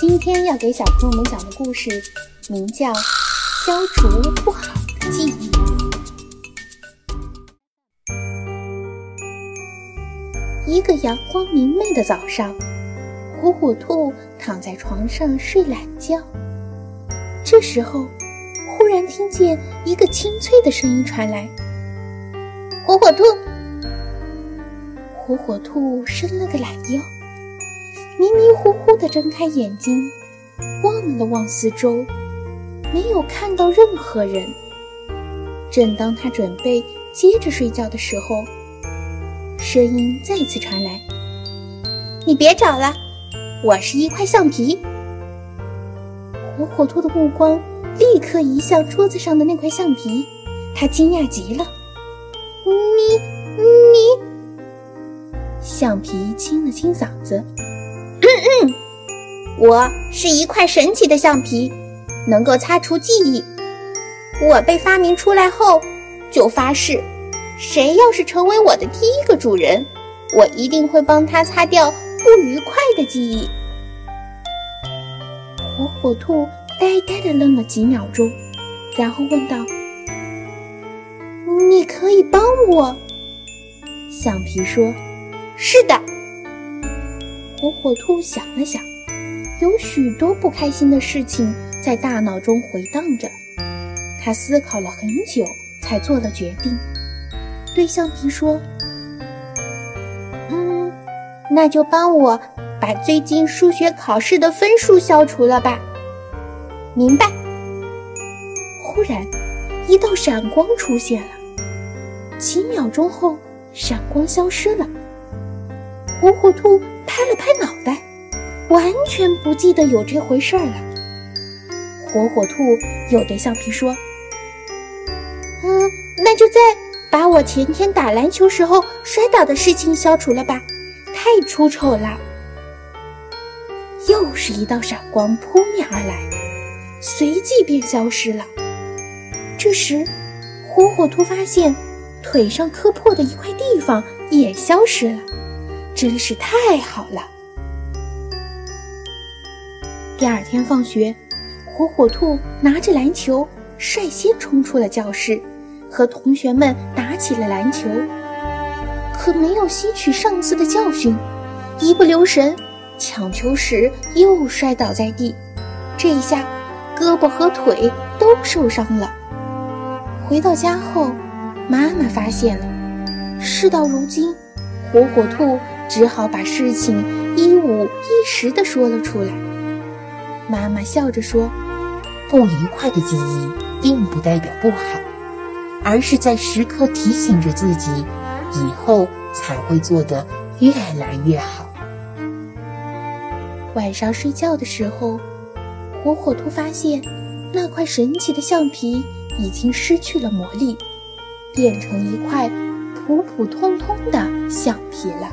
今天要给小朋友们讲的故事，名叫《消除不好的记忆》。一个阳光明媚的早上，火火兔躺在床上睡懒觉。这时候，忽然听见一个清脆的声音传来：“火火兔。”火火兔伸了个懒腰，迷迷糊糊地睁开眼睛，望了望四周，没有看到任何人。正当他准备接着睡觉的时候，声音再次传来：“你别找了，我是一块橡皮。”火火兔的目光立刻移向桌子上的那块橡皮，他惊讶极了：“你你！”橡皮清了清嗓子：“嗯，我是一块神奇的橡皮，能够擦除记忆。我被发明出来后，就发誓，谁要是成为我的第一个主人，我一定会帮他擦掉不愉快的记忆。”火火兔呆呆地愣了几秒钟，然后问道：“你可以帮我？”橡皮说。是的，火火兔想了想，有许多不开心的事情在大脑中回荡着。他思考了很久，才做了决定，对橡皮说：“嗯，那就帮我把最近数学考试的分数消除了吧。”明白。忽然，一道闪光出现了，几秒钟后，闪光消失了。火火兔拍了拍脑袋，完全不记得有这回事儿了。火火兔又对橡皮说：“嗯，那就再把我前天打篮球时候摔倒的事情消除了吧，太出丑了。”又是一道闪光扑面而来，随即便消失了。这时，火火兔发现腿上磕破的一块地方也消失了。真是太好了！第二天放学，火火兔拿着篮球，率先冲出了教室，和同学们打起了篮球。可没有吸取上次的教训，一不留神，抢球时又摔倒在地。这一下，胳膊和腿都受伤了。回到家后，妈妈发现了。事到如今，火火兔。只好把事情一五一十地说了出来。妈妈笑着说：“不愉快的记忆并不代表不好，而是在时刻提醒着自己，以后才会做得越来越好。”晚上睡觉的时候，火火兔发现那块神奇的橡皮已经失去了魔力，变成一块普普通通的橡皮了。